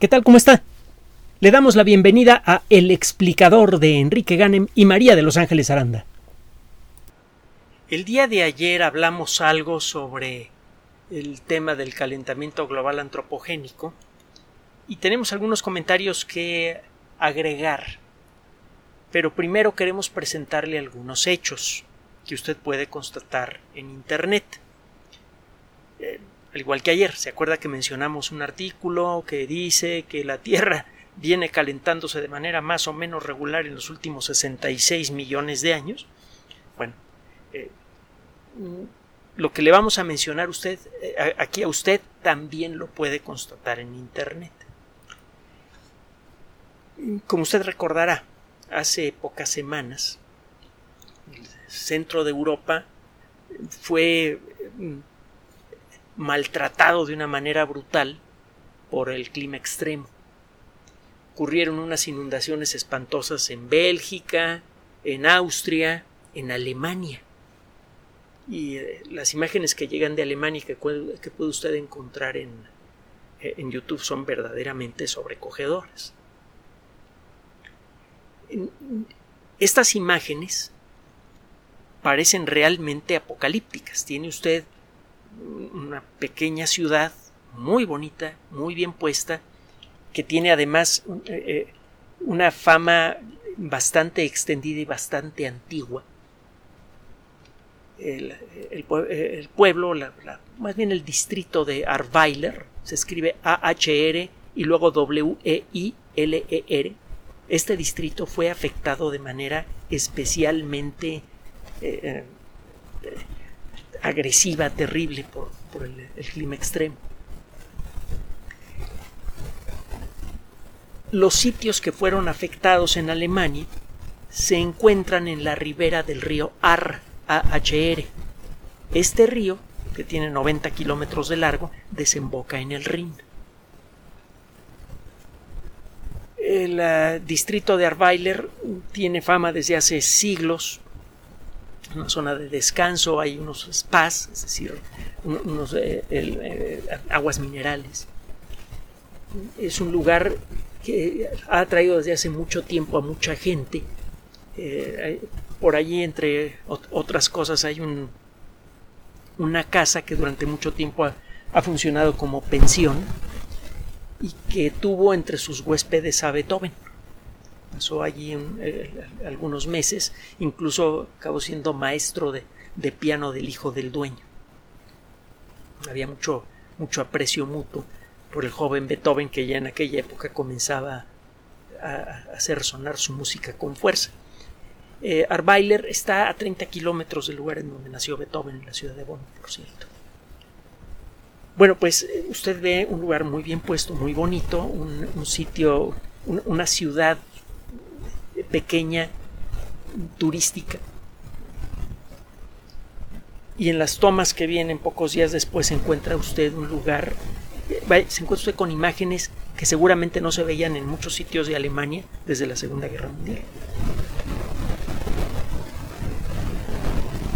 ¿Qué tal? ¿Cómo está? Le damos la bienvenida a El explicador de Enrique Ganem y María de Los Ángeles Aranda. El día de ayer hablamos algo sobre el tema del calentamiento global antropogénico y tenemos algunos comentarios que agregar. Pero primero queremos presentarle algunos hechos que usted puede constatar en Internet. Al igual que ayer, ¿se acuerda que mencionamos un artículo que dice que la Tierra viene calentándose de manera más o menos regular en los últimos 66 millones de años? Bueno, eh, lo que le vamos a mencionar usted, eh, aquí a usted también lo puede constatar en Internet. Como usted recordará, hace pocas semanas, el centro de Europa fue mm, maltratado de una manera brutal por el clima extremo. Ocurrieron unas inundaciones espantosas en Bélgica, en Austria, en Alemania. Y eh, las imágenes que llegan de Alemania que, que puede usted encontrar en, eh, en YouTube son verdaderamente sobrecogedoras. Estas imágenes parecen realmente apocalípticas. Tiene usted una pequeña ciudad muy bonita, muy bien puesta, que tiene además eh, eh, una fama bastante extendida y bastante antigua. El, pueblo, más bien el distrito de Arweiler, se escribe A-H-R y luego W-E-I-L-E-R. Este distrito fue afectado de manera especialmente eh, agresiva, terrible por, el, clima extremo. Los sitios que fueron afectados en Alemania se encuentran en la ribera del río Ar, AHR. Este río, que tiene 90 kilómetros de largo, desemboca en el Rin. El eh, distrito de Arweiler tiene fama desde hace siglos una zona de descanso, hay unos spas, es decir, unos eh, eh, aguas minerales. Es un lugar que ha atraído desde hace mucho tiempo a mucha gente. Eh, por allí, entre otras cosas, hay un, una casa que durante mucho tiempo ha funcionado como pensión y que tuvo entre sus huéspedes a Beethoven pasó allí eh, algunos meses, incluso acabó siendo maestro de, piano del hijo del dueño. Había mucho, mucho aprecio mutuo por el joven Beethoven que ya en aquella época comenzaba a, hacer sonar su música con fuerza. Eh, está a 30 kilómetros del lugar en donde nació Beethoven, en la ciudad de Bonn, por cierto. Bueno, pues eh, usted ve un lugar muy bien puesto, muy bonito, un, sitio, una ciudad pequeña turística. Y en las tomas que vienen pocos días después se encuentra usted un lugar, se encuentra usted con imágenes que seguramente no se veían en muchos sitios de Alemania desde la Segunda Guerra Mundial.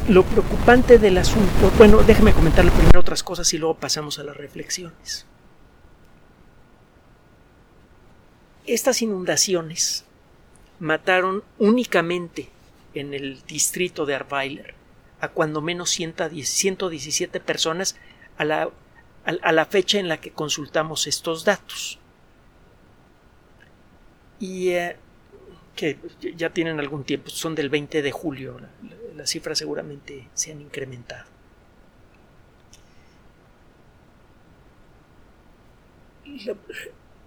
Lo preocupante del asunto, bueno, déjeme comentarle primero otras cosas y luego pasamos a las reflexiones. Estas inundaciones mataron únicamente en el distrito de Arweiler a cuando menos 117 personas a la, a la fecha en la que consultamos estos datos. Y eh, que ya tienen algún tiempo, son del 20 de julio, las cifras seguramente se han incrementado.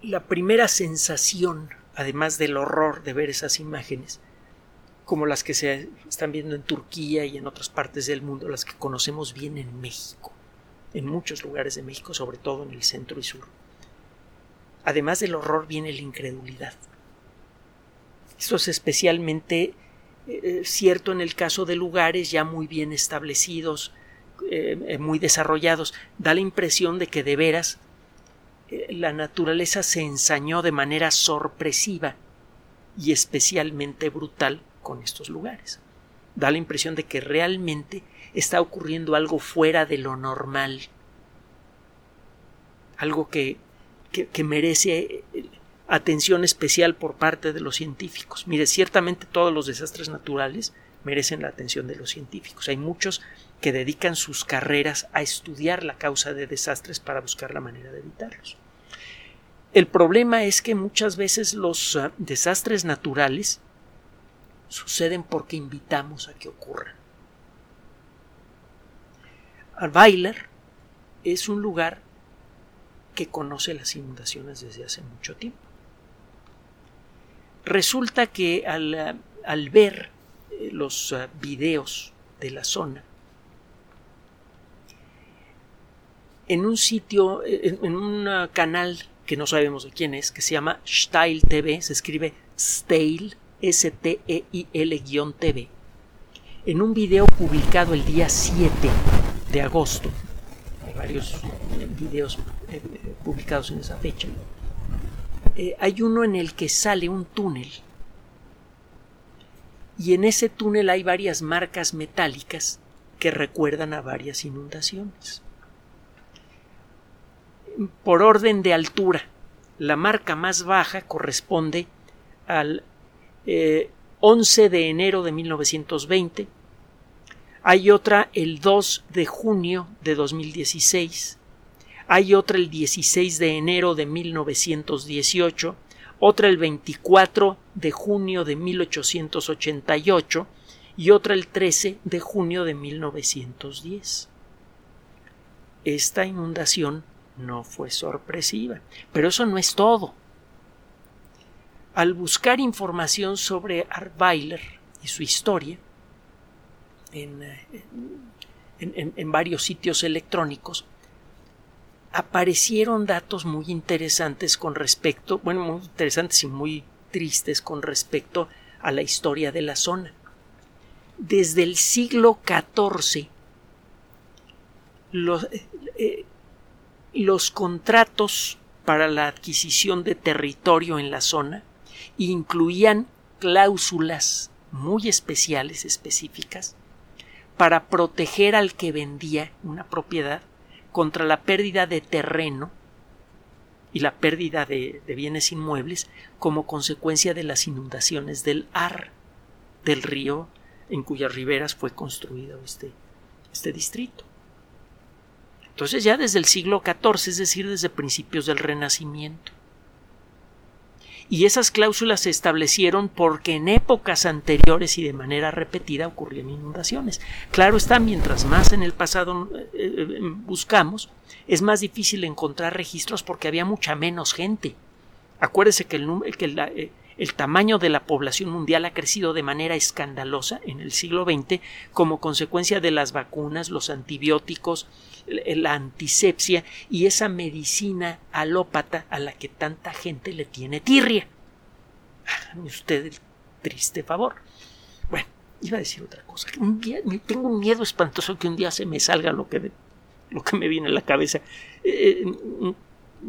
la primera sensación además del horror de ver esas imágenes, como las que se están viendo en Turquía y en otras partes del mundo, las que conocemos bien en México, en muchos lugares de México, sobre todo en el centro y sur. Además del horror viene la incredulidad. Esto es especialmente eh, cierto en el caso de lugares ya muy bien establecidos, eh, muy desarrollados. Da la impresión de que de veras la naturaleza se ensañó de manera sorpresiva y especialmente brutal con estos lugares. Da la impresión de que realmente está ocurriendo algo fuera de lo normal, algo que, que, merece eh, atención especial por parte de los científicos. Mire, ciertamente todos los desastres naturales merecen la atención de los científicos. Hay muchos que dedican sus carreras a estudiar la causa de desastres para buscar la manera de evitarlos. El problema es que muchas veces los ah, desastres naturales suceden porque invitamos a que ocurran. Weiler es un lugar que conoce las inundaciones desde hace mucho tiempo. Resulta que al, ah, al ver eh, los ah, videos de la zona, en un sitio, en, un canal que no sabemos de quién es, que se llama Style TV, se escribe Style, S-T-E-I-L-TV, en un video publicado el día 7 de agosto, hay varios videos eh, publicados en esa fecha, eh, hay uno en el que sale un túnel. Y en ese túnel hay varias marcas metálicas que recuerdan a varias inundaciones por orden de altura. La marca más baja corresponde al 11 eh, de enero de 1920. Hay otra el 2 de junio de 2016. Hay otra el 16 de enero de 1918. Otra el 24 de junio de 1888 y otra el 13 de junio de 1910. Esta inundación no fue sorpresiva. Pero eso no es todo. Al buscar información sobre Artweiler y su historia en, en, varios sitios electrónicos, aparecieron datos muy interesantes con respecto, bueno, muy interesantes y muy tristes con respecto a la historia de la zona. Desde el siglo XIV, los, eh, los contratos para la adquisición de territorio en la zona incluían cláusulas muy especiales, específicas, para proteger al que vendía una propiedad contra la pérdida de terreno y la pérdida de, bienes inmuebles como consecuencia de las inundaciones del Ar, del río en cuyas riberas fue construido este, este distrito. Entonces ya desde el siglo XIV, es decir, desde principios del Renacimiento. Y esas cláusulas se establecieron porque en épocas anteriores y de manera repetida ocurrían inundaciones. Claro está, mientras más en el pasado eh, eh, buscamos, es más difícil encontrar registros porque había mucha menos gente. Acuérdese que, el, que eh, el tamaño de la población mundial ha crecido de manera escandalosa en el siglo XX como consecuencia de las vacunas, los antibióticos, la antisepsia y esa medicina alópata a la que tanta gente le tiene tirria. Hágame usted el triste favor. Bueno, iba a decir otra cosa. tengo un miedo espantoso que un día se me salga lo que, lo que me viene a la cabeza. Eh,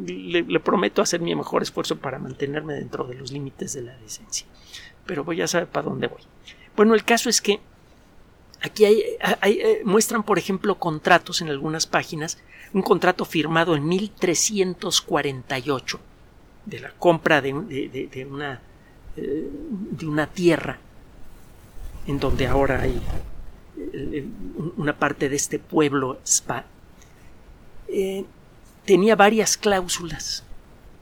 eh, le, prometo hacer mi mejor esfuerzo para mantenerme dentro de los límites de la decencia. Pero voy a saber para dónde voy. Bueno, el caso es que aquí hay, eh, muestran, por ejemplo, contratos en algunas páginas, un contrato firmado en 1348 de la compra de, una, eh, de una tierra en donde ahora hay eh, una parte de este pueblo spa tenía varias cláusulas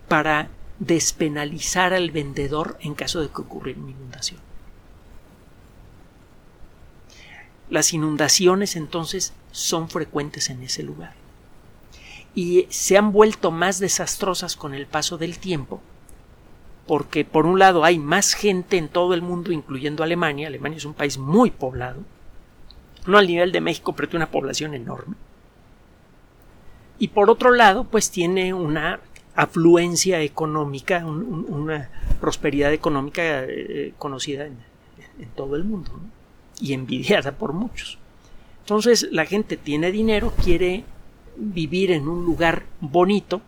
para despenalizar al vendedor en caso de que ocurriera una inundación. Las inundaciones entonces son frecuentes en ese lugar. Y se han vuelto más desastrosas con el paso del tiempo porque por un lado hay más gente en todo el mundo incluyendo Alemania, Alemania es un país muy poblado, no al nivel de México pero tiene una población enorme y por otro lado, pues tiene una afluencia económica, una prosperidad económica eh, conocida en, todo el mundo y envidiada por muchos. Entonces la gente tiene dinero, quiere vivir en un lugar bonito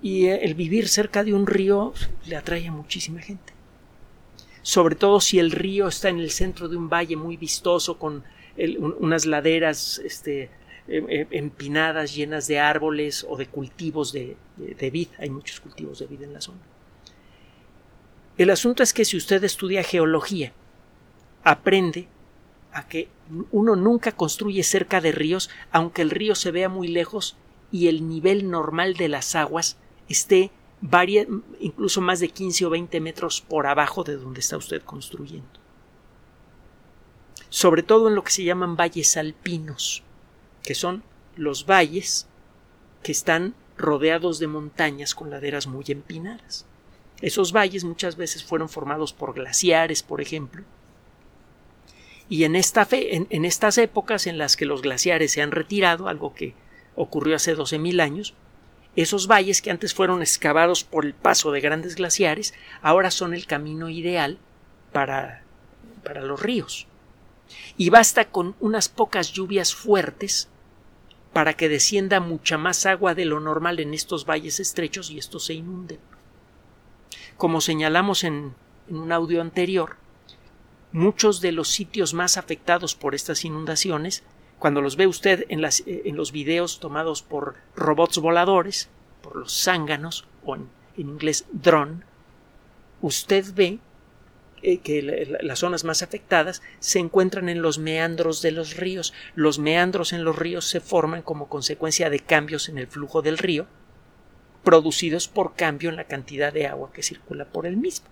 y eh, el vivir cerca de un río le atrae a muchísima gente. Sobre todo si el río está en el centro de un valle muy vistoso con unas laderas este, empinadas llenas de árboles o de cultivos de, de vid. Hay muchos cultivos de vid en la zona. El asunto es que si usted estudia geología, aprende a que uno nunca construye cerca de ríos, aunque el río se vea muy lejos y el nivel normal de las aguas esté varias, incluso más de 15 o 20 metros por abajo de donde está usted construyendo. Sobre todo en lo que se llaman valles alpinos, que son los valles que están rodeados de montañas con laderas muy empinadas. Esos valles muchas veces fueron formados por glaciares, por ejemplo, y en, esta fe, en, estas épocas en las que los glaciares se han retirado, algo que ocurrió hace 12.000 años, esos valles que antes fueron excavados por el paso de grandes glaciares, ahora son el camino ideal para, para los ríos. Y basta con unas pocas lluvias fuertes para que descienda mucha más agua de lo normal en estos valles estrechos y estos se inunden. Como señalamos en, en un audio anterior, muchos de los sitios más afectados por estas inundaciones, cuando los ve usted en, eh, en los videos tomados por robots voladores, por los zánganos, o en, inglés drone, usted ve eh, que las zonas más afectadas se encuentran en los meandros de los ríos. Los meandros en los ríos se forman como consecuencia de cambios en el flujo del río, producidos por cambio en la cantidad de agua que circula por el mismo.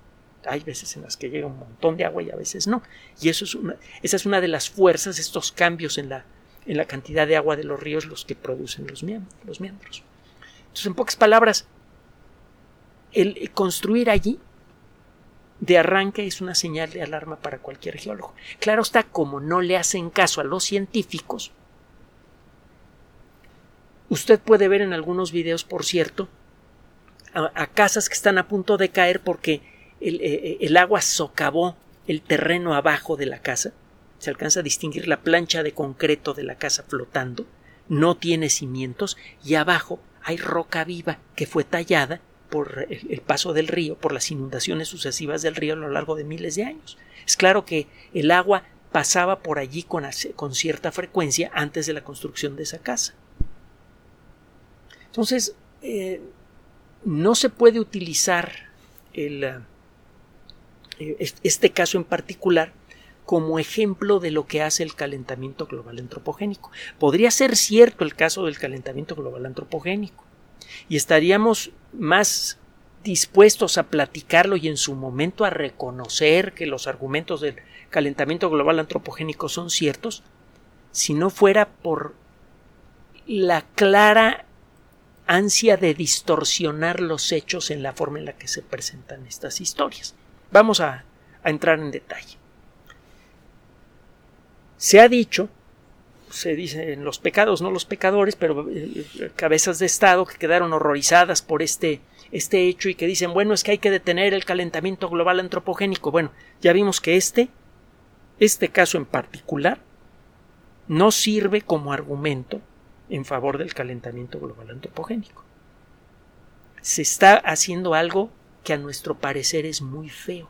Hay veces en las que llega un montón de agua y a veces no. Y eso es una, esa es una de las fuerzas, estos cambios en la, en la cantidad de agua de los ríos los que producen los, los miembros. Entonces, en pocas palabras, el construir allí de arranque es una señal de alarma para cualquier geólogo. Claro está, como no le hacen caso a los científicos, usted puede ver en algunos videos, por cierto, a casas que están a punto de caer porque eh, eh, el, agua socavó el terreno abajo de la casa. Se alcanza a distinguir la plancha de concreto de la casa flotando. No tiene cimientos y abajo hay roca viva que fue tallada por el, paso del río, por las inundaciones sucesivas del río a lo largo de miles de años. Es claro que el agua pasaba por allí con, cierta frecuencia antes de la construcción de esa casa. Entonces, eh, no se puede utilizar eh, este caso en particular como ejemplo de lo que hace el calentamiento global antropogénico. Podría ser cierto el caso del calentamiento global antropogénico y estaríamos más dispuestos a platicarlo y en su momento a reconocer que los argumentos del calentamiento global antropogénico son ciertos si no fuera por la clara ansia de distorsionar los hechos en la forma en la que se presentan estas historias. Vamos a, entrar en detalle. Se ha dicho, se dice en los pecados, no los pecadores, pero eh, cabezas de Estado que quedaron horrorizadas por este, este hecho y que dicen, bueno, es que hay que detener el calentamiento global antropogénico. Bueno, ya vimos que este, este caso en particular, no sirve como argumento en favor del calentamiento global antropogénico. Se está haciendo algo que a nuestro parecer es muy feo.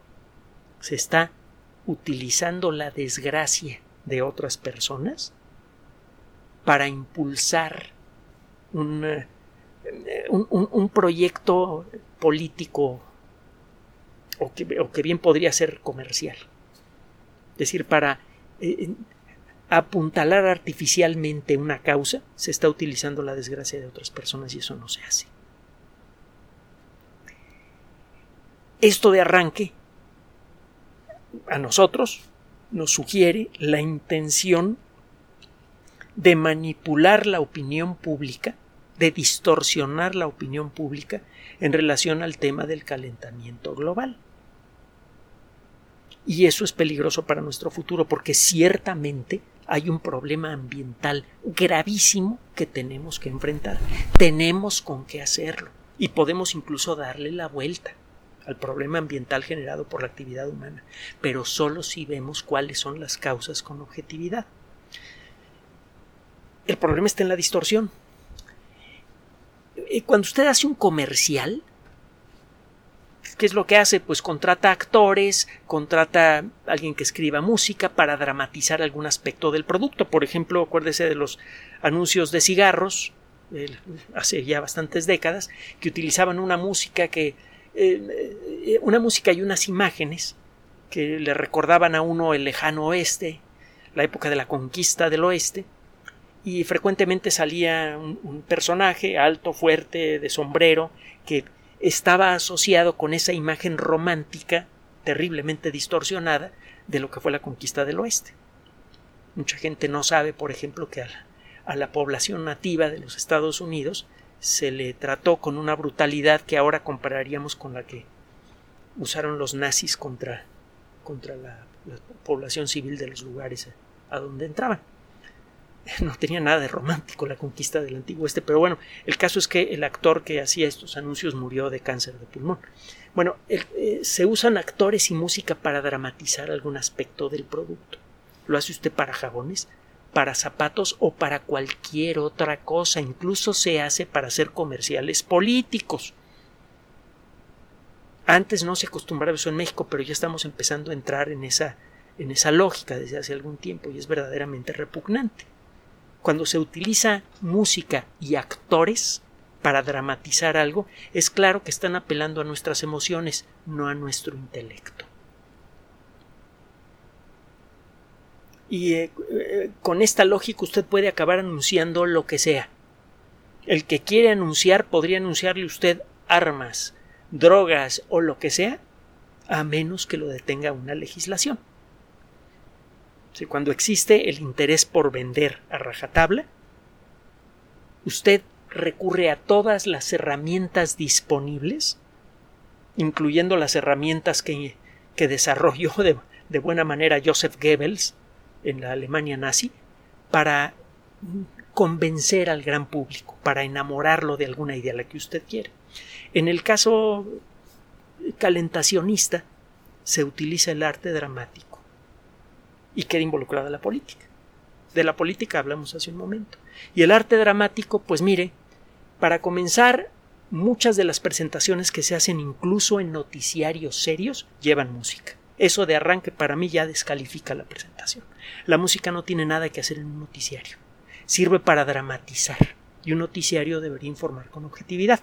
Se está utilizando la desgracia de otras personas para impulsar un, eh, un, proyecto político o que, que, bien podría ser comercial. Es decir, para eh, apuntalar artificialmente una causa, se está utilizando la desgracia de otras personas y eso no se hace. Esto de arranque a nosotros nos sugiere la intención de manipular la opinión pública, de distorsionar la opinión pública en relación al tema del calentamiento global. Y eso es peligroso para nuestro futuro porque ciertamente hay un problema ambiental gravísimo que tenemos que enfrentar. Tenemos con qué hacerlo y podemos incluso darle la vuelta al problema ambiental generado por la actividad humana, pero solo si vemos cuáles son las causas con objetividad. El problema está en la distorsión. Eh, cuando usted hace un comercial, ¿Qué es lo que hace? Pues contrata actores, contrata a alguien que escriba música para dramatizar algún aspecto del producto. Por ejemplo, acuérdese de los anuncios de cigarros, hace ya bastantes décadas, que utilizaban una música que. Eh, una música y unas imágenes que le recordaban a uno el lejano oeste, la época de la conquista del oeste, y frecuentemente salía un personaje alto, fuerte, de sombrero, que estaba asociado con esa imagen romántica terriblemente distorsionada de lo que fue la conquista del oeste. Mucha gente no sabe, por ejemplo, que a la, población nativa de los Estados Unidos se le trató con una brutalidad que ahora compararíamos con la que usaron los nazis contra, contra la población civil de los lugares a donde entraban. no tenía nada de romántico la conquista del antiguo este, pero bueno, el caso es que el actor que hacía estos anuncios murió de cáncer de pulmón. Bueno, eh, se usan actores y música para dramatizar algún aspecto del producto. Lo hace usted para jabones, para zapatos o para cualquier otra cosa, incluso se hace para hacer comerciales políticos. Antes no se acostumbraba eso en México, pero ya estamos empezando a entrar en esa, en esa lógica desde hace algún tiempo y es verdaderamente repugnante cuando se utiliza música y actores para dramatizar algo, es claro que están apelando a nuestras emociones, no a nuestro intelecto. Y eh, eh, con esta lógica usted puede acabar anunciando lo que sea. El que quiere anunciar podría anunciarle usted armas, drogas o lo que sea, a menos que lo detenga una legislación cuando existe el interés por vender a rajatabla, usted recurre a todas las herramientas disponibles, incluyendo las herramientas que, desarrolló de, de, buena manera Joseph Goebbels en la Alemania nazi, para convencer al gran público, para enamorarlo de alguna idea la que usted quiere. En el caso calentacionista se utiliza el arte dramático y queda involucrada la política. De la política hablamos hace un momento. Y el arte dramático, pues mire, para comenzar, muchas de las presentaciones que se hacen incluso en noticiarios serios llevan música. Eso de arranque para mí ya descalifica la presentación. La música no tiene nada que hacer en un noticiario. Sirve para dramatizar y un noticiario debería informar con objetividad.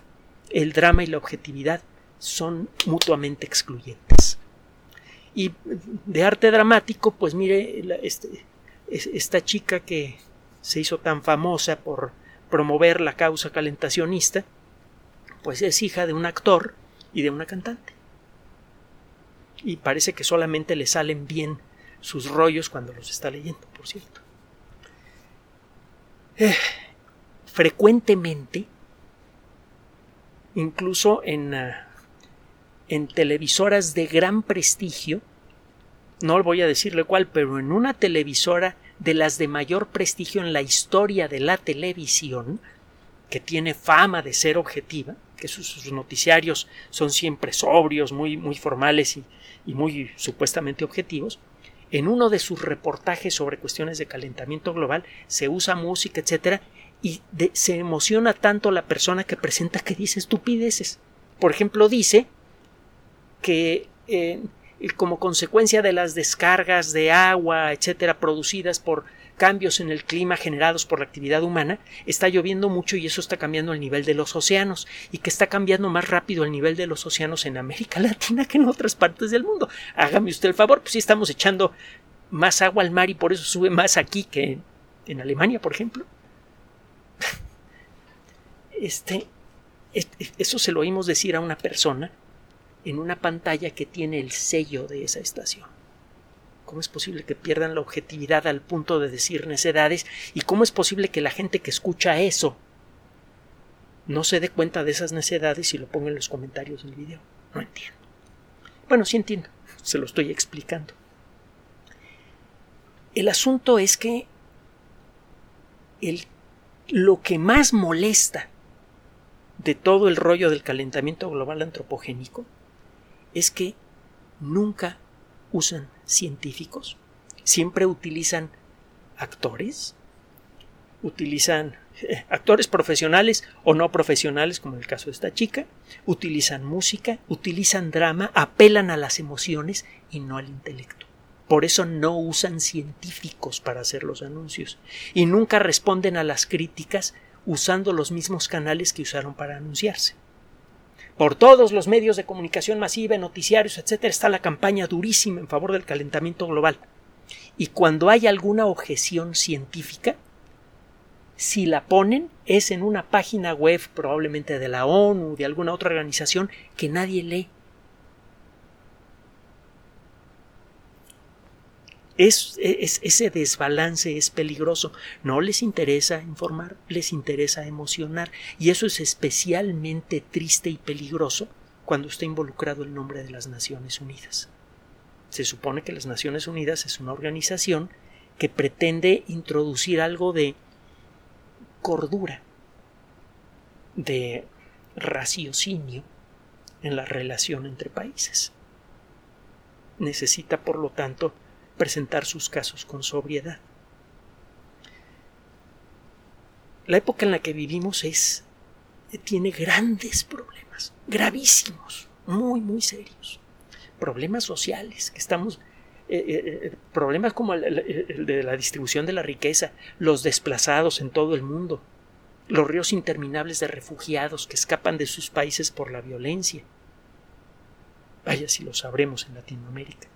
El drama y la objetividad son mutuamente excluyentes. Y de arte dramático, pues mire, este, esta chica que se hizo tan famosa por promover la causa calentacionista, pues es hija de un actor y de una cantante. Y parece que solamente le salen bien sus rollos cuando los está leyendo, por cierto. Eh, frecuentemente, incluso en, ah, en televisoras de gran prestigio, no voy a decirle cuál, pero en una televisora de las de mayor prestigio en la historia de la televisión, que tiene fama de ser objetiva, que sus, noticiarios son siempre sobrios, muy, muy formales y, muy supuestamente objetivos, en uno de sus reportajes sobre cuestiones de calentamiento global se usa música, etcétera, y se emociona tanto la persona que presenta que dice estupideces. Por ejemplo, dice que eh, como consecuencia de las descargas de agua, etcétera, producidas por cambios en el clima generados por la actividad humana, está lloviendo mucho y eso está cambiando el nivel de los océanos y que está cambiando más rápido el nivel de los océanos en América Latina que en otras partes del mundo. Hágame usted el favor, pues sí estamos echando más agua al mar y por eso sube más aquí que en, Alemania, por ejemplo. Este, eso se lo oímos decir a una persona en una pantalla que tiene el sello de esa estación. ¿Cómo es posible que pierdan la objetividad al punto de decir necedades? ¿Y cómo es posible que la gente que escucha eso no se dé cuenta de esas necedades y lo ponga en los comentarios del video? No entiendo. Bueno, sí entiendo, se lo estoy explicando. El asunto es que el, lo que más molesta de todo el rollo del calentamiento global antropogénico es que nunca usan científicos, siempre utilizan actores, utilizan eh, actores profesionales o no profesionales, como en el caso de esta chica, utilizan música, utilizan drama, apelan a las emociones y no al intelecto. Por eso no usan científicos para hacer los anuncios y nunca responden a las críticas usando los mismos canales que usaron para anunciarse. Por todos los medios de comunicación masiva, noticiarios, etcétera, está la campaña durísima en favor del calentamiento global. Y cuando hay alguna objeción científica, si la ponen es en una página web probablemente de la ONU, de alguna otra organización que nadie lee. Es, ese desbalance es peligroso. No les interesa informar, les interesa emocionar. Y eso es especialmente triste y peligroso cuando está involucrado el nombre de las Naciones Unidas. Se supone que las Naciones Unidas es una organización que pretende introducir algo de cordura, de raciocinio en la relación entre países. Necesita, por lo tanto, presentar sus casos con sobriedad. La época en la que vivimos es tiene grandes problemas, gravísimos, muy muy serios. Problemas sociales que estamos eh, eh, eh, problemas como el, de la distribución de la riqueza, los desplazados en todo el mundo, los ríos interminables de refugiados que escapan de sus países por la violencia. Vaya si lo sabremos en Latinoamérica.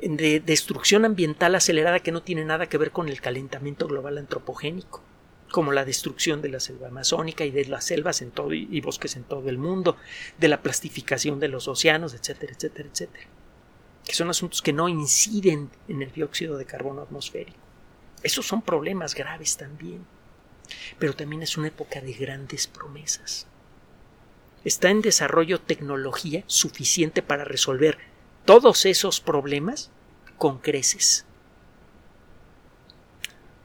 De destrucción ambiental acelerada que no tiene nada que ver con el calentamiento global antropogénico, como la destrucción de la selva amazónica y de las selvas en todo y bosques en todo el mundo, de la plastificación de los océanos, etcétera, etcétera, etcétera que son asuntos que no inciden en el dióxido de carbono atmosférico. Esos son problemas graves también. Pero también es una época de grandes promesas. Está en desarrollo tecnología suficiente para resolver todos esos problemas con creces.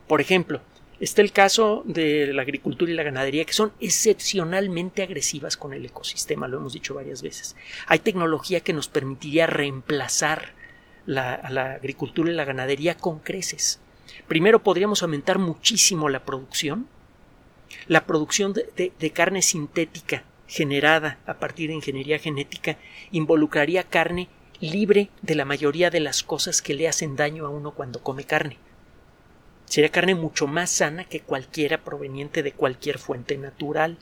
Por ejemplo, Está el caso de la agricultura y la ganadería, que son excepcionalmente agresivas con el ecosistema, lo hemos dicho varias veces. Hay tecnología que nos permitiría reemplazar la, a la agricultura y la ganadería con creces. Primero podríamos aumentar muchísimo la producción. La producción de carne sintética generada a partir de ingeniería genética involucraría carne libre de la mayoría de las cosas que le hacen daño a uno cuando come carne Sería carne mucho más sana que cualquiera proveniente de cualquier fuente natural.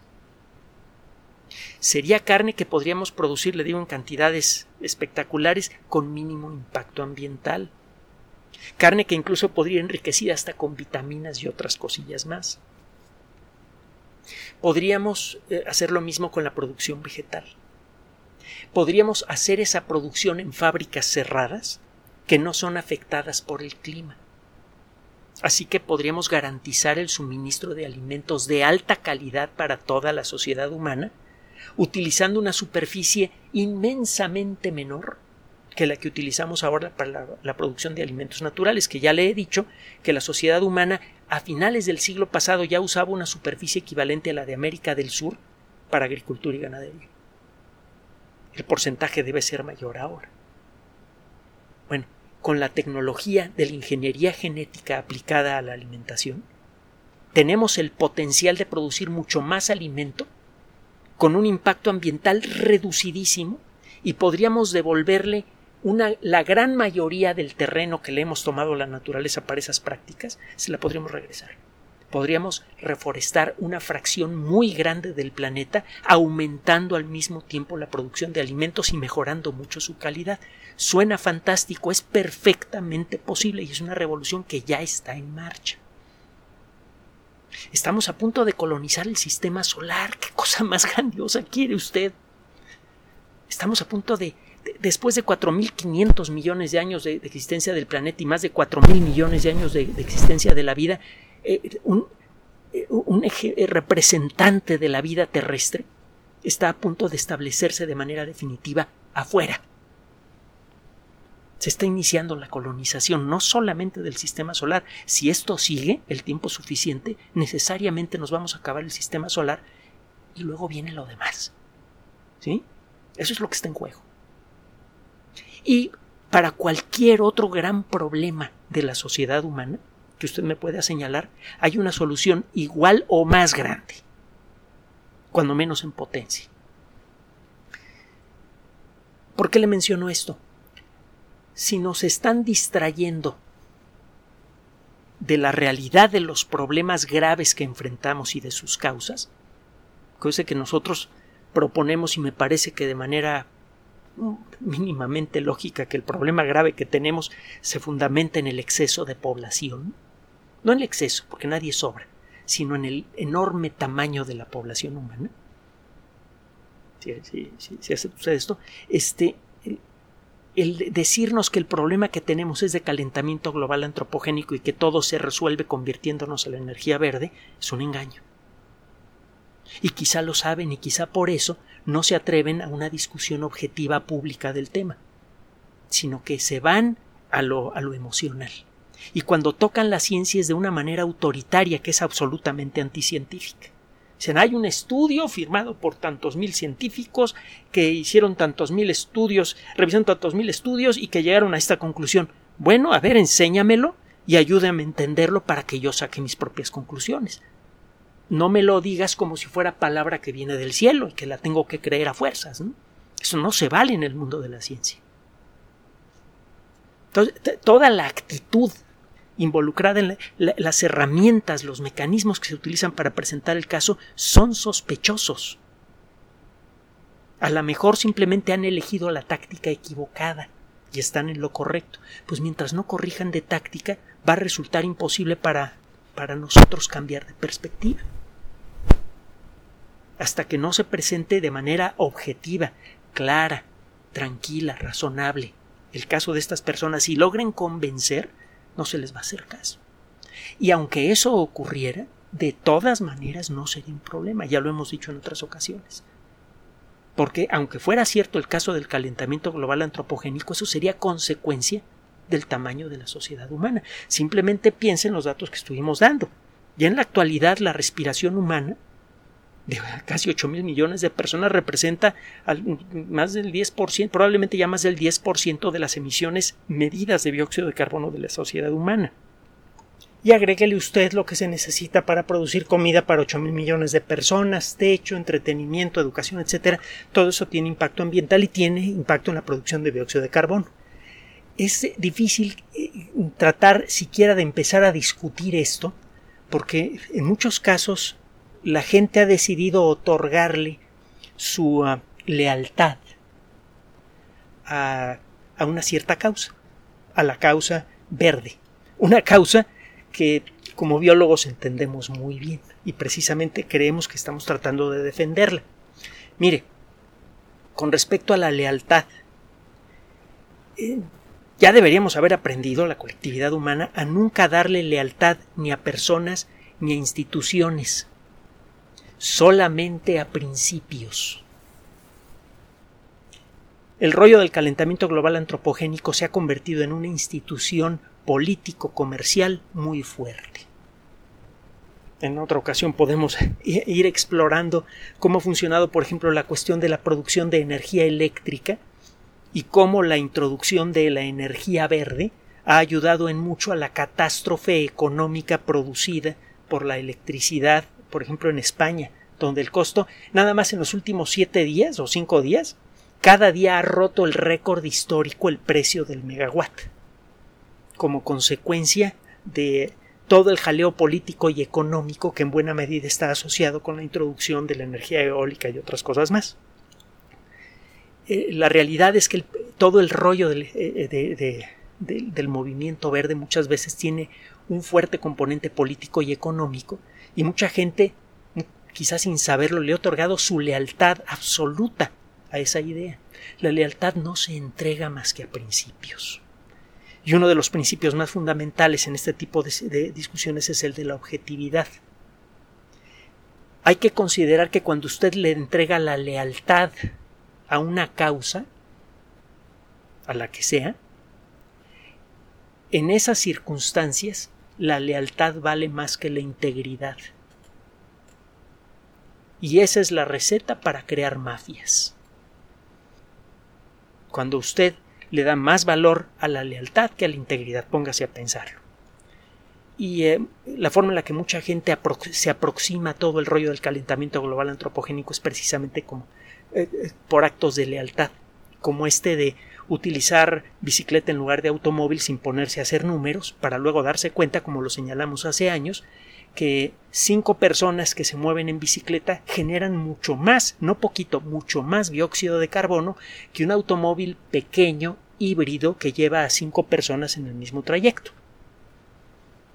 Sería carne que podríamos producir, le digo, en cantidades espectaculares con mínimo impacto ambiental. Carne que incluso podría enriquecida hasta con vitaminas y otras cosillas más. Podríamos eh, hacer lo mismo con la producción vegetal. Podríamos hacer esa producción en fábricas cerradas que no son afectadas por el clima. Así que podríamos garantizar el suministro de alimentos de alta calidad para toda la sociedad humana, utilizando una superficie inmensamente menor que la que utilizamos ahora para la, producción de alimentos naturales, que ya le he dicho que la sociedad humana a finales del siglo pasado ya usaba una superficie equivalente a la de América del Sur para agricultura y ganadería. El porcentaje debe ser mayor ahora. Bueno, con la tecnología de la ingeniería genética aplicada a la alimentación, tenemos el potencial de producir mucho más alimento con un impacto ambiental reducidísimo y podríamos devolverle una, la gran mayoría del terreno que le hemos tomado a la naturaleza para esas prácticas, se la podríamos regresar. Podríamos reforestar una fracción muy grande del planeta, aumentando al mismo tiempo la producción de alimentos y mejorando mucho su calidad. Suena fantástico, es perfectamente posible y es una revolución que ya está en marcha. Estamos a punto de colonizar el sistema solar. ¿Qué cosa más grandiosa quiere usted? Estamos a punto de, después de 4.500 millones de años de, existencia del planeta y más de 4.000 millones de años de, existencia de la vida, eh, un, eh, un eje representante de la vida terrestre está a punto de establecerse de manera definitiva afuera se está iniciando la colonización no solamente del sistema solar. Si esto sigue el tiempo suficiente, necesariamente nos vamos a acabar el sistema solar y luego viene lo demás. ¿Sí? Eso es lo que está en juego. Y para cualquier otro gran problema de la sociedad humana, que usted me pueda señalar, hay una solución igual o más grande, cuando menos en potencia. ¿Por qué le menciono esto? Si nos están distrayendo de la realidad de los problemas graves que enfrentamos y de sus causas, cosa que nosotros proponemos y me parece que de manera mínimamente lógica que el problema grave que tenemos se fundamenta en el exceso de población, no en el exceso, porque nadie sobra, sino en el enorme tamaño de la población humana. Si, hace usted esto, este, el decirnos que el problema que tenemos es de calentamiento global antropogénico y que todo se resuelve convirtiéndonos a la energía verde es un engaño. Y quizá lo saben y quizá por eso no se atreven a una discusión objetiva pública del tema, sino que se van a lo, a lo emocional. Y cuando tocan las ciencias de una manera autoritaria que es absolutamente anticientífica hay un estudio firmado por tantos mil científicos que hicieron tantos mil estudios, revisaron tantos mil estudios y que llegaron a esta conclusión. Bueno, a ver, enséñamelo y ayúdame a entenderlo para que yo saque mis propias conclusiones. No me lo digas como si fuera palabra que viene del cielo y que la tengo que creer a fuerzas. Eso no se vale en el mundo de la ciencia. Entonces, toda la actitud involucrada en las herramientas, los mecanismos que se utilizan para presentar el caso son sospechosos. A lo mejor simplemente han elegido la táctica equivocada y están en lo correcto. Pues mientras no corrijan de táctica, va a resultar imposible para, para nosotros cambiar de perspectiva. Hasta que no se presente de manera objetiva, clara, tranquila, razonable el caso de estas personas y logren convencer, no se les va a hacer caso. Y aunque eso ocurriera, de todas maneras no sería un problema, ya lo hemos dicho en otras ocasiones. Porque aunque fuera cierto el caso del calentamiento global antropogénico, eso sería consecuencia del tamaño de la sociedad humana. Simplemente piensen los datos que estuvimos dando. Ya en la actualidad la respiración humana de casi 8 mil millones de personas representa más del 10%, probablemente ya más del 10% de las emisiones medidas de dióxido de carbono de la sociedad humana. Y agréguele usted lo que se necesita para producir comida para 8 mil millones de personas, techo, entretenimiento, educación, etc. Todo eso tiene impacto ambiental y tiene impacto en la producción de dióxido de carbono. Es difícil eh, tratar siquiera de empezar a discutir esto, porque en muchos casos la gente ha decidido otorgarle su ah, lealtad a, a una cierta causa, a la causa verde, una causa que como biólogos entendemos muy bien y precisamente creemos que estamos tratando de defenderla. Mire, con respecto a la lealtad, eh, ya deberíamos haber aprendido la colectividad humana a nunca darle lealtad ni a personas ni a instituciones solamente a principios. El rollo del calentamiento global antropogénico se ha convertido en una institución político-comercial muy fuerte. En otra ocasión podemos ir explorando cómo ha funcionado, por ejemplo, la cuestión de la producción de energía eléctrica y cómo la introducción de la energía verde ha ayudado en mucho a la catástrofe económica producida por la electricidad por ejemplo en España, donde el costo, nada más en los últimos siete días o cinco días, cada día ha roto el récord histórico el precio del megawatt, como consecuencia de todo el jaleo político y económico que en buena medida está asociado con la introducción de la energía eólica y otras cosas más. Eh, la realidad es que todo el rollo del, eh, del movimiento verde muchas veces tiene un fuerte componente político y económico y mucha gente, quizás sin saberlo, le ha otorgado su lealtad absoluta a esa idea. La lealtad no se entrega más que a principios. Y uno de los principios más fundamentales en este tipo de, discusiones es el de la objetividad. Hay que considerar que cuando usted le entrega la lealtad a una causa, a la que sea, en esas circunstancias la lealtad vale más que la integridad. Y esa es la receta para crear mafias. Cuando usted le da más valor a la lealtad que a la integridad, póngase a pensarlo. y eh, la forma en la que mucha gente se aproxima a todo el rollo del calentamiento global antropogénico es precisamente como eh, eh, por actos de lealtad, como este de utilizar bicicleta en lugar de automóvil sin ponerse a hacer números para luego darse cuenta, como lo señalamos hace años, que cinco personas que se mueven en bicicleta generan mucho más, no poquito, mucho más dióxido de carbono que un automóvil pequeño híbrido que lleva a cinco personas en el mismo trayecto.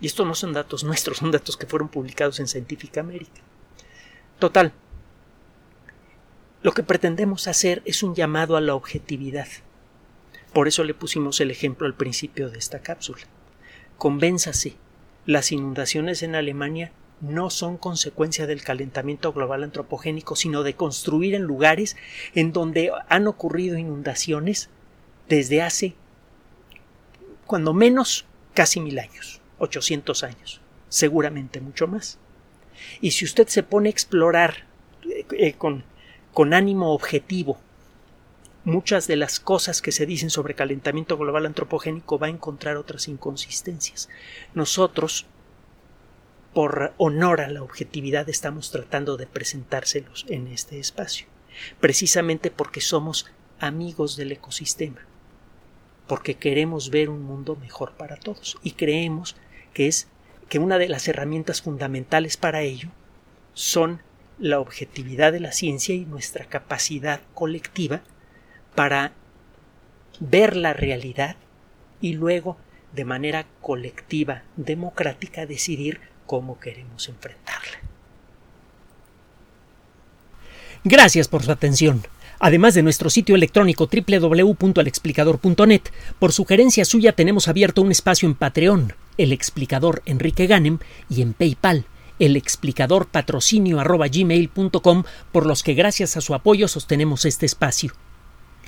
Y estos no son datos nuestros, son datos que fueron publicados en Scientific American. Total. Lo que pretendemos hacer es un llamado a la objetividad. Por eso le pusimos el ejemplo al principio de esta cápsula. Convénzase, las inundaciones en Alemania no son consecuencia del calentamiento global antropogénico, sino de construir en lugares en donde han ocurrido inundaciones desde hace, cuando menos, casi mil años. 800 años, seguramente mucho más. Y si usted se pone a explorar eh, eh, con, con ánimo objetivo muchas de las cosas que se dicen sobre calentamiento global antropogénico va a encontrar otras inconsistencias. Nosotros, por honor a la objetividad, estamos tratando de presentárselos en este espacio, precisamente porque somos amigos del ecosistema, porque queremos ver un mundo mejor para todos y creemos que es que una de las herramientas fundamentales para ello son la objetividad de la ciencia y nuestra capacidad colectiva para ver la realidad y luego de manera colectiva, democrática, decidir cómo queremos enfrentarla. Gracias por su atención. Además de nuestro sitio electrónico www.alexplicador.net, por sugerencia suya tenemos abierto un espacio en Patreon, el explicador Enrique Ganem, y en PayPal, el explicador patrocinio por los que gracias a su apoyo sostenemos este espacio.